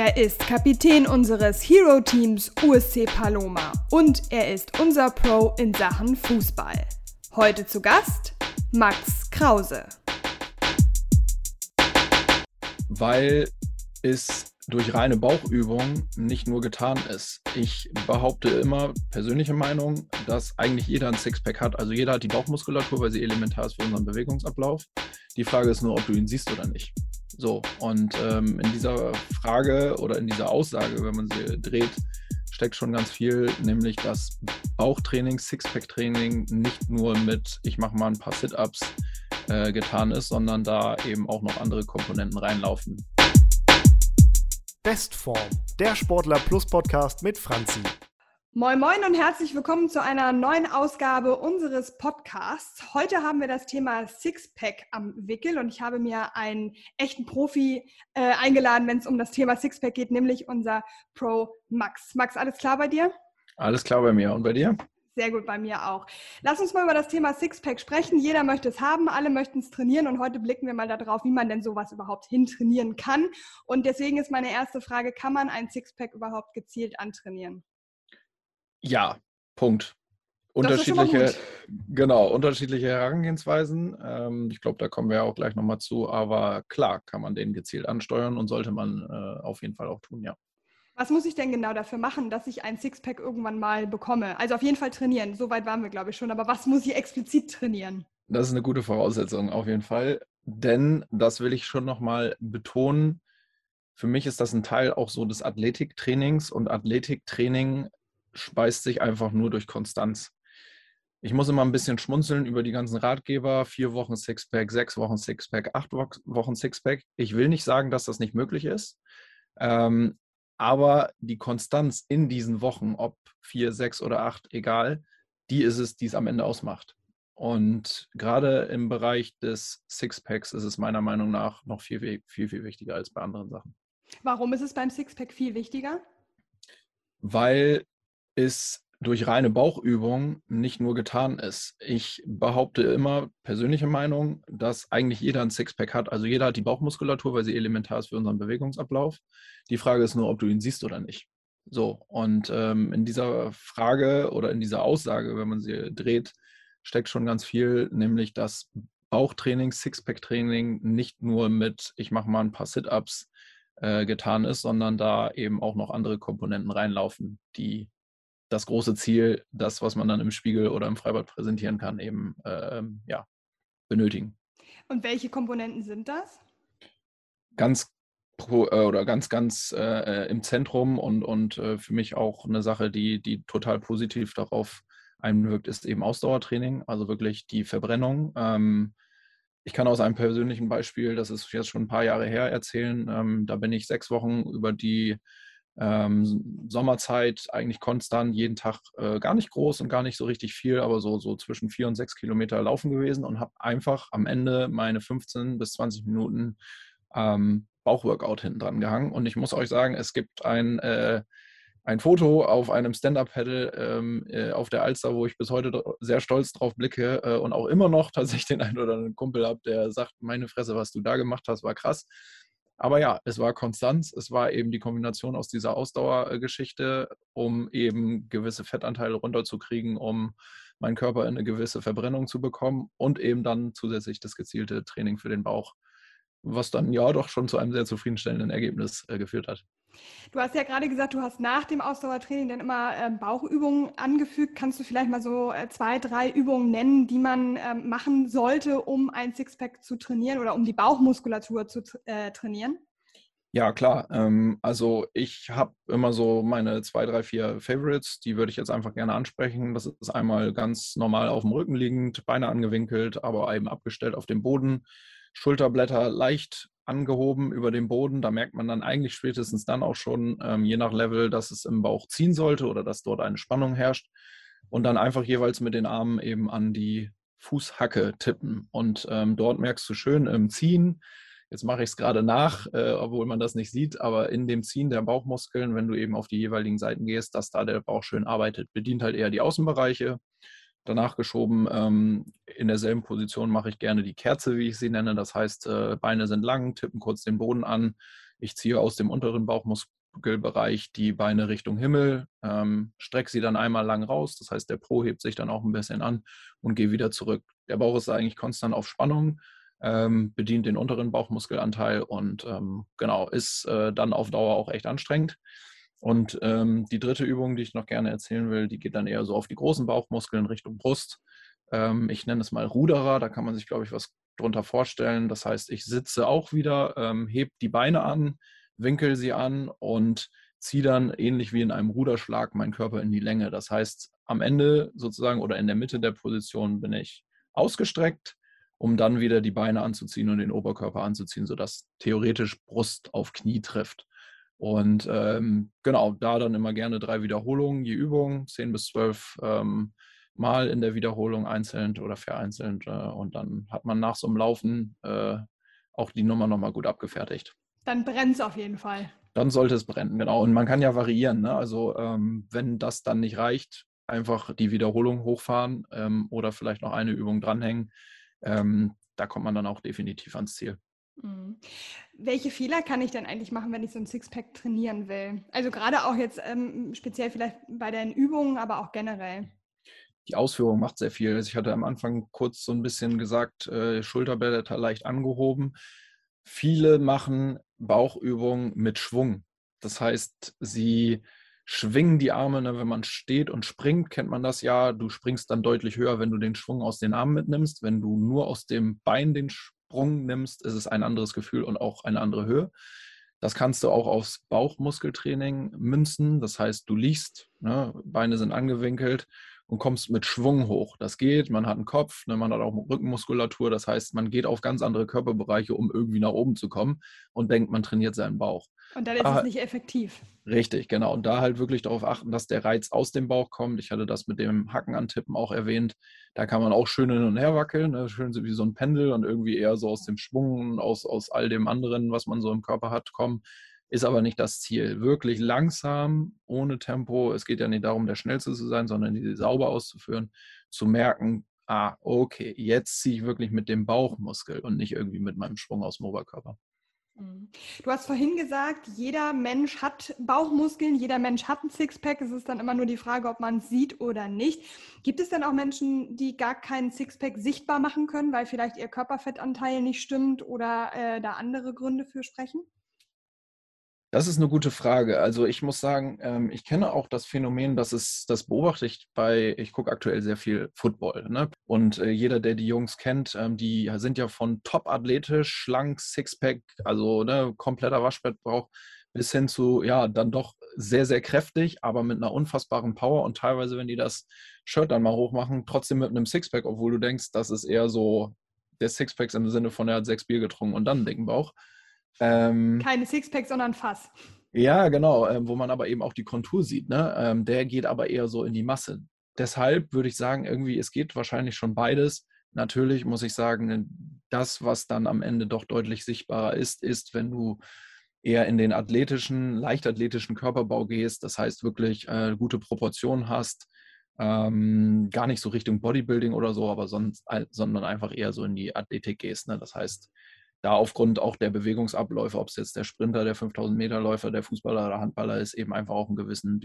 Er ist Kapitän unseres Hero-Teams USC Paloma und er ist unser Pro in Sachen Fußball. Heute zu Gast Max Krause. Weil es durch reine Bauchübung nicht nur getan ist. Ich behaupte immer, persönliche Meinung, dass eigentlich jeder ein Sixpack hat. Also jeder hat die Bauchmuskulatur, weil sie elementar ist für unseren Bewegungsablauf. Die Frage ist nur, ob du ihn siehst oder nicht. So, und ähm, in dieser Frage oder in dieser Aussage, wenn man sie dreht, steckt schon ganz viel, nämlich dass Bauchtraining, Sixpack-Training nicht nur mit, ich mache mal ein paar Sit-Ups äh, getan ist, sondern da eben auch noch andere Komponenten reinlaufen. Bestform, der Sportler Plus Podcast mit Franzi. Moin Moin und herzlich willkommen zu einer neuen Ausgabe unseres Podcasts. Heute haben wir das Thema Sixpack am Wickel und ich habe mir einen echten Profi äh, eingeladen, wenn es um das Thema Sixpack geht, nämlich unser Pro Max. Max, alles klar bei dir? Alles klar bei mir und bei dir? Sehr gut, bei mir auch. Lass uns mal über das Thema Sixpack sprechen. Jeder möchte es haben, alle möchten es trainieren und heute blicken wir mal darauf, wie man denn sowas überhaupt hintrainieren kann. Und deswegen ist meine erste Frage, kann man ein Sixpack überhaupt gezielt antrainieren? Ja, Punkt. Unterschiedliche, genau, unterschiedliche Herangehensweisen. Ähm, ich glaube, da kommen wir auch gleich nochmal zu, aber klar kann man den gezielt ansteuern und sollte man äh, auf jeden Fall auch tun, ja. Was muss ich denn genau dafür machen, dass ich ein Sixpack irgendwann mal bekomme? Also auf jeden Fall trainieren. So weit waren wir, glaube ich, schon. Aber was muss ich explizit trainieren? Das ist eine gute Voraussetzung, auf jeden Fall. Denn, das will ich schon nochmal betonen, für mich ist das ein Teil auch so des Athletiktrainings und Athletiktraining speist sich einfach nur durch Konstanz. Ich muss immer ein bisschen schmunzeln über die ganzen Ratgeber. Vier Wochen Sixpack, sechs Wochen Sixpack, acht Wochen Sixpack. Ich will nicht sagen, dass das nicht möglich ist. Ähm, aber die Konstanz in diesen Wochen, ob vier, sechs oder acht, egal, die ist es, die es am Ende ausmacht. Und gerade im Bereich des Sixpacks ist es meiner Meinung nach noch viel, viel, viel wichtiger als bei anderen Sachen. Warum ist es beim Sixpack viel wichtiger? Weil es durch reine Bauchübung nicht nur getan ist. Ich behaupte immer, persönliche Meinung, dass eigentlich jeder ein Sixpack hat. Also jeder hat die Bauchmuskulatur, weil sie elementar ist für unseren Bewegungsablauf. Die Frage ist nur, ob du ihn siehst oder nicht. So, und ähm, in dieser Frage oder in dieser Aussage, wenn man sie dreht, steckt schon ganz viel, nämlich dass Bauchtraining, Sixpack-Training nicht nur mit, ich mache mal ein paar Sit-Ups äh, getan ist, sondern da eben auch noch andere Komponenten reinlaufen, die das große Ziel, das, was man dann im Spiegel oder im Freibad präsentieren kann, eben äh, ja, benötigen. Und welche Komponenten sind das? Ganz pro, äh, oder ganz, ganz äh, im Zentrum und, und äh, für mich auch eine Sache, die, die total positiv darauf einwirkt, ist eben Ausdauertraining, also wirklich die Verbrennung. Ähm, ich kann aus einem persönlichen Beispiel, das ist jetzt schon ein paar Jahre her, erzählen. Ähm, da bin ich sechs Wochen über die ähm, Sommerzeit eigentlich konstant, jeden Tag äh, gar nicht groß und gar nicht so richtig viel, aber so, so zwischen vier und sechs Kilometer laufen gewesen und habe einfach am Ende meine 15 bis 20 Minuten ähm, Bauchworkout hinten dran gehangen. Und ich muss euch sagen, es gibt ein, äh, ein Foto auf einem Stand-Up-Pedal ähm, äh, auf der Alster, wo ich bis heute sehr stolz drauf blicke äh, und auch immer noch tatsächlich den einen oder anderen Kumpel habe, der sagt, meine Fresse, was du da gemacht hast, war krass. Aber ja, es war Konstanz, es war eben die Kombination aus dieser Ausdauergeschichte, um eben gewisse Fettanteile runterzukriegen, um meinen Körper in eine gewisse Verbrennung zu bekommen und eben dann zusätzlich das gezielte Training für den Bauch, was dann ja doch schon zu einem sehr zufriedenstellenden Ergebnis äh, geführt hat. Du hast ja gerade gesagt, du hast nach dem Ausdauertraining dann immer äh, Bauchübungen angefügt. Kannst du vielleicht mal so äh, zwei, drei Übungen nennen, die man äh, machen sollte, um ein Sixpack zu trainieren oder um die Bauchmuskulatur zu äh, trainieren? Ja, klar. Ähm, also ich habe immer so meine zwei, drei, vier Favorites, die würde ich jetzt einfach gerne ansprechen. Das ist einmal ganz normal auf dem Rücken liegend, Beine angewinkelt, aber eben abgestellt auf dem Boden. Schulterblätter leicht angehoben über dem Boden. Da merkt man dann eigentlich spätestens dann auch schon, ähm, je nach Level, dass es im Bauch ziehen sollte oder dass dort eine Spannung herrscht. Und dann einfach jeweils mit den Armen eben an die Fußhacke tippen. Und ähm, dort merkst du schön im Ziehen, jetzt mache ich es gerade nach, äh, obwohl man das nicht sieht, aber in dem Ziehen der Bauchmuskeln, wenn du eben auf die jeweiligen Seiten gehst, dass da der Bauch schön arbeitet. Bedient halt eher die Außenbereiche danach geschoben. Ähm, in derselben Position mache ich gerne die Kerze, wie ich sie nenne. Das heißt, äh, Beine sind lang, tippen kurz den Boden an. Ich ziehe aus dem unteren Bauchmuskelbereich die Beine Richtung Himmel, ähm, strecke sie dann einmal lang raus. Das heißt, der Pro hebt sich dann auch ein bisschen an und gehe wieder zurück. Der Bauch ist eigentlich konstant auf Spannung. Ähm, bedient den unteren Bauchmuskelanteil und ähm, genau, ist äh, dann auf Dauer auch echt anstrengend. Und ähm, die dritte Übung, die ich noch gerne erzählen will, die geht dann eher so auf die großen Bauchmuskeln Richtung Brust. Ähm, ich nenne es mal Ruderer, da kann man sich, glaube ich, was drunter vorstellen. Das heißt, ich sitze auch wieder, ähm, heb die Beine an, winkel sie an und ziehe dann ähnlich wie in einem Ruderschlag meinen Körper in die Länge. Das heißt, am Ende sozusagen oder in der Mitte der Position bin ich ausgestreckt, um dann wieder die Beine anzuziehen und den Oberkörper anzuziehen, sodass theoretisch Brust auf Knie trifft. Und ähm, genau, da dann immer gerne drei Wiederholungen je Übung, zehn bis zwölf ähm, Mal in der Wiederholung einzeln oder vereinzelt. Äh, und dann hat man nach so einem Laufen äh, auch die Nummer nochmal gut abgefertigt. Dann brennt es auf jeden Fall. Dann sollte es brennen, genau. Und man kann ja variieren. Ne? Also ähm, wenn das dann nicht reicht, einfach die Wiederholung hochfahren ähm, oder vielleicht noch eine Übung dranhängen. Ähm, da kommt man dann auch definitiv ans Ziel. Mhm. Welche Fehler kann ich denn eigentlich machen, wenn ich so ein Sixpack trainieren will? Also gerade auch jetzt ähm, speziell vielleicht bei den Übungen, aber auch generell. Die Ausführung macht sehr viel. Also ich hatte am Anfang kurz so ein bisschen gesagt, äh, Schulterblätter leicht angehoben. Viele machen Bauchübungen mit Schwung. Das heißt, sie schwingen die Arme, ne? wenn man steht und springt, kennt man das ja. Du springst dann deutlich höher, wenn du den Schwung aus den Armen mitnimmst. Wenn du nur aus dem Bein den Sprung nimmst, ist es ein anderes Gefühl und auch eine andere Höhe. Das kannst du auch aufs Bauchmuskeltraining münzen. Das heißt, du liegst, ne, Beine sind angewinkelt und kommst mit Schwung hoch. Das geht, man hat einen Kopf, ne, man hat auch Rückenmuskulatur. Das heißt, man geht auf ganz andere Körperbereiche, um irgendwie nach oben zu kommen und denkt, man trainiert seinen Bauch. Und dann ist ah, es nicht effektiv. Richtig, genau. Und da halt wirklich darauf achten, dass der Reiz aus dem Bauch kommt. Ich hatte das mit dem Hacken antippen auch erwähnt. Da kann man auch schön hin und her wackeln, ne? schön wie so ein Pendel und irgendwie eher so aus dem Schwung, aus, aus all dem anderen, was man so im Körper hat, kommen ist aber nicht das Ziel. Wirklich langsam, ohne Tempo. Es geht ja nicht darum, der Schnellste zu sein, sondern die sauber auszuführen, zu merken, ah, okay, jetzt ziehe ich wirklich mit dem Bauchmuskel und nicht irgendwie mit meinem Schwung aus dem Oberkörper. Mhm. Du hast vorhin gesagt, jeder Mensch hat Bauchmuskeln, jeder Mensch hat ein Sixpack. Es ist dann immer nur die Frage, ob man es sieht oder nicht. Gibt es denn auch Menschen, die gar keinen Sixpack sichtbar machen können, weil vielleicht ihr Körperfettanteil nicht stimmt oder äh, da andere Gründe für sprechen? Das ist eine gute Frage. Also ich muss sagen, ähm, ich kenne auch das Phänomen, dass es, das beobachte ich bei, ich gucke aktuell sehr viel Football. Ne? Und äh, jeder, der die Jungs kennt, ähm, die sind ja von top athletisch, schlank, Sixpack, also ne, kompletter Waschbettbrauch, bis hin zu, ja, dann doch sehr, sehr kräftig, aber mit einer unfassbaren Power und teilweise, wenn die das Shirt dann mal hochmachen, trotzdem mit einem Sixpack, obwohl du denkst, das ist eher so der Sixpack im Sinne von, er hat sechs Bier getrunken und dann einen dicken Bauch. Ähm, Keine Sixpack, sondern Fass. Ja, genau, äh, wo man aber eben auch die Kontur sieht. Ne? Ähm, der geht aber eher so in die Masse. Deshalb würde ich sagen, irgendwie, es geht wahrscheinlich schon beides. Natürlich muss ich sagen, das, was dann am Ende doch deutlich sichtbarer ist, ist, wenn du eher in den athletischen, leichtathletischen Körperbau gehst, das heißt wirklich äh, gute Proportionen hast, ähm, gar nicht so Richtung Bodybuilding oder so, aber sonst, sondern einfach eher so in die Athletik gehst. Ne? Das heißt, da aufgrund auch der Bewegungsabläufe, ob es jetzt der Sprinter, der 5000 Meter Läufer, der Fußballer oder Handballer ist, eben einfach auch einen gewissen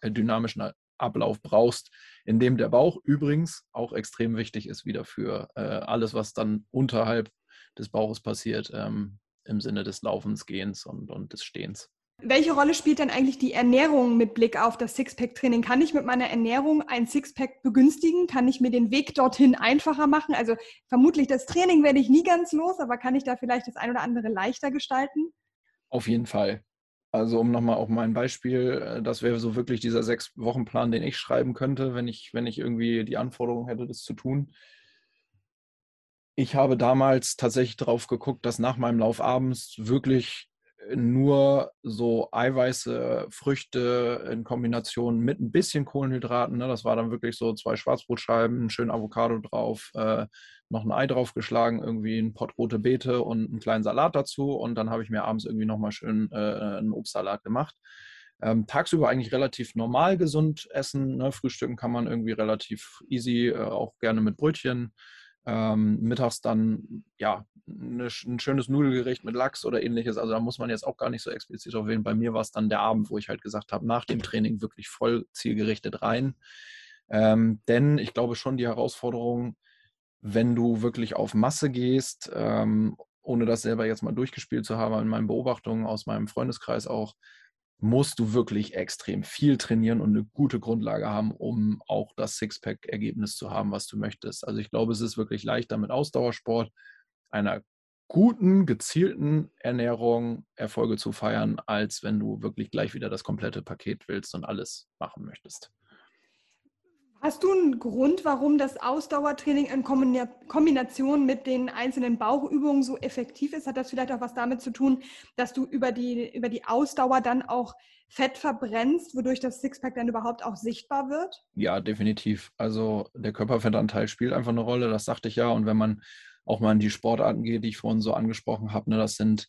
äh, dynamischen Ablauf brauchst, in dem der Bauch übrigens auch extrem wichtig ist wieder für äh, alles, was dann unterhalb des Bauches passiert, ähm, im Sinne des Laufens, Gehens und, und des Stehens. Welche Rolle spielt denn eigentlich die Ernährung mit Blick auf das Sixpack-Training? Kann ich mit meiner Ernährung ein Sixpack begünstigen? Kann ich mir den Weg dorthin einfacher machen? Also vermutlich das Training werde ich nie ganz los, aber kann ich da vielleicht das ein oder andere leichter gestalten? Auf jeden Fall. Also um nochmal auf mein Beispiel, äh, das wäre so wirklich dieser Sechs-Wochen-Plan, den ich schreiben könnte, wenn ich, wenn ich irgendwie die Anforderung hätte, das zu tun. Ich habe damals tatsächlich darauf geguckt, dass nach meinem Lauf abends wirklich nur so Eiweiße, Früchte in Kombination mit ein bisschen Kohlenhydraten. Ne? Das war dann wirklich so zwei Schwarzbrotscheiben, schön Avocado drauf, äh, noch ein Ei draufgeschlagen, irgendwie ein Pott rote Beete und einen kleinen Salat dazu. Und dann habe ich mir abends irgendwie nochmal schön äh, einen Obstsalat gemacht. Ähm, tagsüber eigentlich relativ normal gesund essen. Ne? Frühstücken kann man irgendwie relativ easy, äh, auch gerne mit Brötchen. Ähm, mittags dann ja eine, ein schönes Nudelgericht mit Lachs oder ähnliches. Also da muss man jetzt auch gar nicht so explizit auf wählen. Bei mir war es dann der Abend, wo ich halt gesagt habe, nach dem Training wirklich voll zielgerichtet rein. Ähm, denn ich glaube schon die Herausforderung, wenn du wirklich auf Masse gehst, ähm, ohne das selber jetzt mal durchgespielt zu haben, in meinen Beobachtungen aus meinem Freundeskreis auch, musst du wirklich extrem viel trainieren und eine gute Grundlage haben, um auch das Sixpack-Ergebnis zu haben, was du möchtest. Also ich glaube, es ist wirklich leichter mit Ausdauersport, einer guten, gezielten Ernährung Erfolge zu feiern, als wenn du wirklich gleich wieder das komplette Paket willst und alles machen möchtest. Hast du einen Grund, warum das Ausdauertraining in Kombination mit den einzelnen Bauchübungen so effektiv ist? Hat das vielleicht auch was damit zu tun, dass du über die, über die Ausdauer dann auch Fett verbrennst, wodurch das Sixpack dann überhaupt auch sichtbar wird? Ja, definitiv. Also der Körperfettanteil spielt einfach eine Rolle, das sagte ich ja. Und wenn man auch mal in die Sportarten geht, die ich vorhin so angesprochen habe, ne, das sind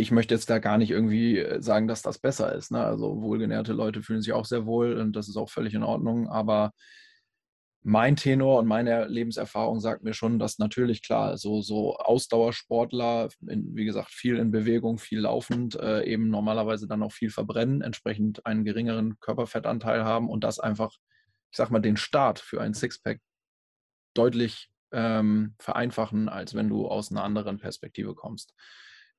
ich möchte jetzt da gar nicht irgendwie äh, sagen, dass das besser ist. Ne? Also wohlgenährte Leute fühlen sich auch sehr wohl und das ist auch völlig in Ordnung. Aber mein Tenor und meine Lebenserfahrung sagt mir schon, dass natürlich klar, so, so Ausdauersportler, in, wie gesagt, viel in Bewegung, viel laufend, äh, eben normalerweise dann auch viel verbrennen, entsprechend einen geringeren Körperfettanteil haben und das einfach, ich sag mal, den Start für ein Sixpack deutlich ähm, vereinfachen, als wenn du aus einer anderen Perspektive kommst.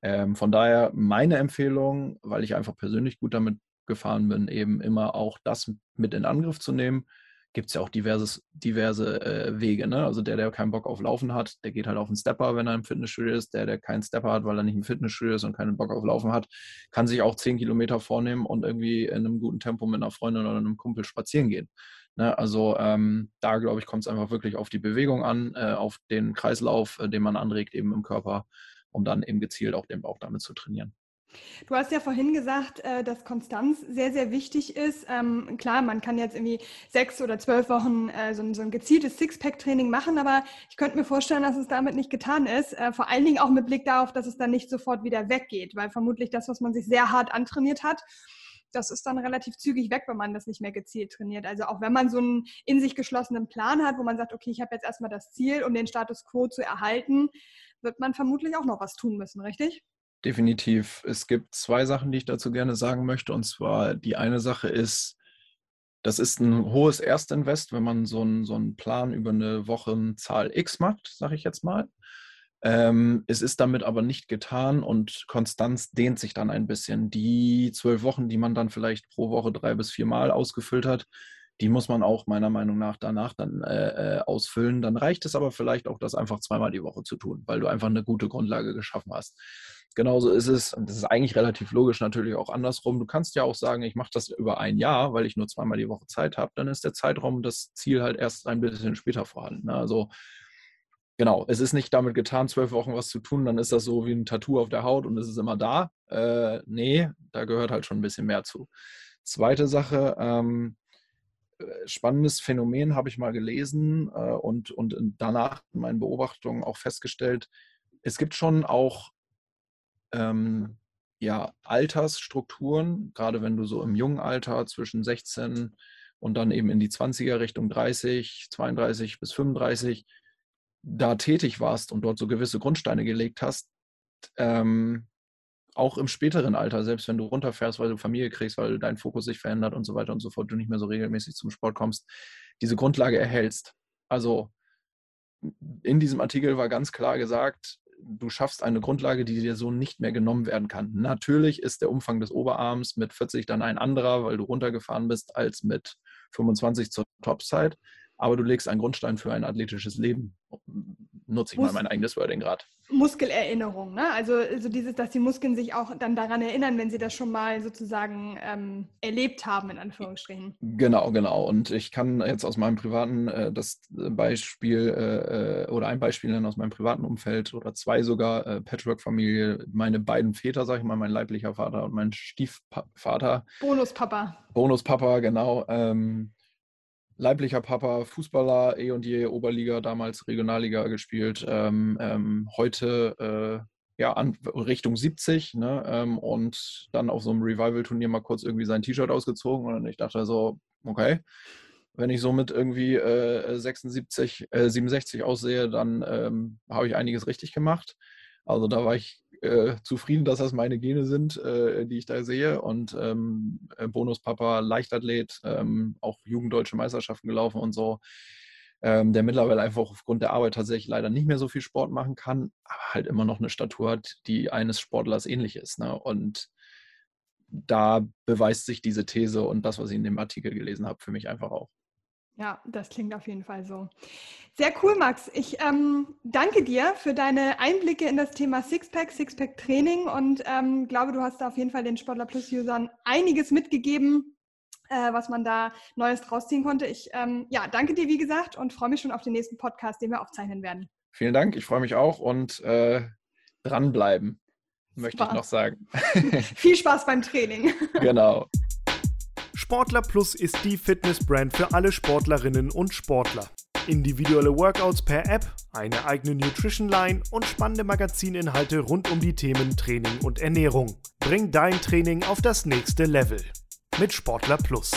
Ähm, von daher meine Empfehlung, weil ich einfach persönlich gut damit gefahren bin, eben immer auch das mit in Angriff zu nehmen. Gibt es ja auch diverses, diverse äh, Wege. Ne? Also der, der keinen Bock auf Laufen hat, der geht halt auf einen Stepper, wenn er im Fitnessstudio ist. Der, der keinen Stepper hat, weil er nicht im Fitnessstudio ist und keinen Bock auf Laufen hat, kann sich auch zehn Kilometer vornehmen und irgendwie in einem guten Tempo mit einer Freundin oder einem Kumpel spazieren gehen. Ne? Also ähm, da, glaube ich, kommt es einfach wirklich auf die Bewegung an, äh, auf den Kreislauf, äh, den man anregt eben im Körper um dann eben gezielt auch den Bauch damit zu trainieren. Du hast ja vorhin gesagt, äh, dass Konstanz sehr, sehr wichtig ist. Ähm, klar, man kann jetzt irgendwie sechs oder zwölf Wochen äh, so ein, gezieltes Sixpack-Training machen, aber ich könnte mir vorstellen, dass es damit nicht getan ist. Äh, vor allen Dingen auch mit Blick darauf, dass es dann nicht sofort wieder weggeht, weil vermutlich das, was man sich sehr hart antrainiert hat, das ist dann relativ zügig weg, wenn man das nicht mehr gezielt trainiert. Also auch wenn man so einen in sich geschlossenen Plan hat, wo man sagt, okay, ich habe jetzt erstmal das Ziel, um den Status quo zu erhalten, wird man vermutlich auch noch was tun müssen, richtig? Definitiv. Es gibt zwei Sachen, die ich dazu gerne sagen möchte. Und zwar die eine Sache ist, das ist ein hohes Erstinvest, wenn man so einen, so einen Plan über eine Wochenzahl X macht, sage ich jetzt mal. Ähm, es ist damit aber nicht getan und Konstanz dehnt sich dann ein bisschen. Die zwölf Wochen, die man dann vielleicht pro Woche drei bis vier Mal ausgefüllt hat, die muss man auch meiner Meinung nach danach dann äh, äh, ausfüllen. Dann reicht es aber vielleicht auch, das einfach zweimal die Woche zu tun, weil du einfach eine gute Grundlage geschaffen hast. Genauso ist es, und das ist eigentlich relativ logisch natürlich auch andersrum. Du kannst ja auch sagen, ich mache das über ein Jahr, weil ich nur zweimal die Woche Zeit habe. Dann ist der Zeitraum, das Ziel halt erst ein bisschen später vorhanden. Ne? Also genau, es ist nicht damit getan, zwölf Wochen was zu tun, dann ist das so wie ein Tattoo auf der Haut und es ist immer da. Äh, nee, da gehört halt schon ein bisschen mehr zu. Zweite Sache, ähm, äh, spannendes Phänomen habe ich mal gelesen äh, und, und danach in meinen Beobachtungen auch festgestellt, es gibt schon auch ähm, ja, Altersstrukturen, gerade wenn du so im jungen Alter zwischen 16 und dann eben in die 20er Richtung 30, 32 bis 35 da tätig warst und dort so gewisse Grundsteine gelegt hast, ähm, auch im späteren Alter, selbst wenn du runterfährst, weil du Familie kriegst, weil dein Fokus sich verändert und so weiter und so fort, du nicht mehr so regelmäßig zum Sport kommst, diese Grundlage erhältst. Also in diesem Artikel war ganz klar gesagt, du schaffst eine Grundlage, die dir so nicht mehr genommen werden kann. Natürlich ist der Umfang des Oberarms mit 40 dann ein anderer, weil du runtergefahren bist, als mit 25 zur Topzeit aber du legst einen Grundstein für ein athletisches Leben. Nutze ich Mus mal mein eigenes Wording gerade. Muskelerinnerung, ne? Also, also dieses, dass die Muskeln sich auch dann daran erinnern, wenn sie das schon mal sozusagen ähm, erlebt haben, in Anführungsstrichen. Genau, genau. Und ich kann jetzt aus meinem privaten äh, das Beispiel äh, äh oder ein Beispiel nennen aus meinem privaten Umfeld oder zwei sogar, äh, Patchwork-Familie, meine beiden Väter, sag ich mal, mein leiblicher Vater und mein Stiefvater. Bonuspapa. Bonuspapa, genau. Ähm, leiblicher Papa, Fußballer, eh und je Oberliga, damals Regionalliga gespielt. Ähm, ähm, heute ja, an, Richtung 70 ne, ähm, und dann auf so einem Revival-Turnier mal kurz irgendwie sein T-Shirt ausgezogen und ich dachte so, okay, wenn ich somit irgendwie äh, 76, äh, 67 aussehe, dann ähm, habe ich einiges richtig gemacht. Also da war ich äh, zufrieden, dass das meine Gene sind, äh, die ich da sehe. Und ähm, äh, Bonuspapa, Leichtathlet, ähm, auch Jugenddeutsche Meisterschaften gelaufen und so. Ähm, der mittlerweile einfach aufgrund der Arbeit tatsächlich leider nicht mehr so viel Sport machen kann, aber halt immer noch eine Statur hat, die eines Sportlers ähnlich ist. Ne? Und da beweist sich diese These und das, was ich in dem Artikel gelesen habe, für mich einfach auch. Ja, das klingt auf jeden Fall so. Sehr cool, Max. Ich ähm, danke dir für deine Einblicke in das Thema Sixpack, Sixpack-Training und ähm, glaube, du hast da auf jeden Fall den Sportler Plus-Usern einiges mitgegeben, äh, was man da Neues draus ziehen konnte. Ich ähm, ja, danke dir, wie gesagt, und freue mich schon auf den nächsten Podcast, den wir aufzeichnen werden. Vielen Dank, ich freue mich auch und äh, dranbleiben, möchte ich noch sagen. Viel Spaß beim Training. genau. Sportler Plus ist die Fitnessbrand für alle Sportlerinnen und Sportler. Individuelle Workouts per App, eine eigene Nutrition Line und spannende Magazininhalte rund um die Themen Training und Ernährung. Bring dein Training auf das nächste Level. Mit Sportler Plus.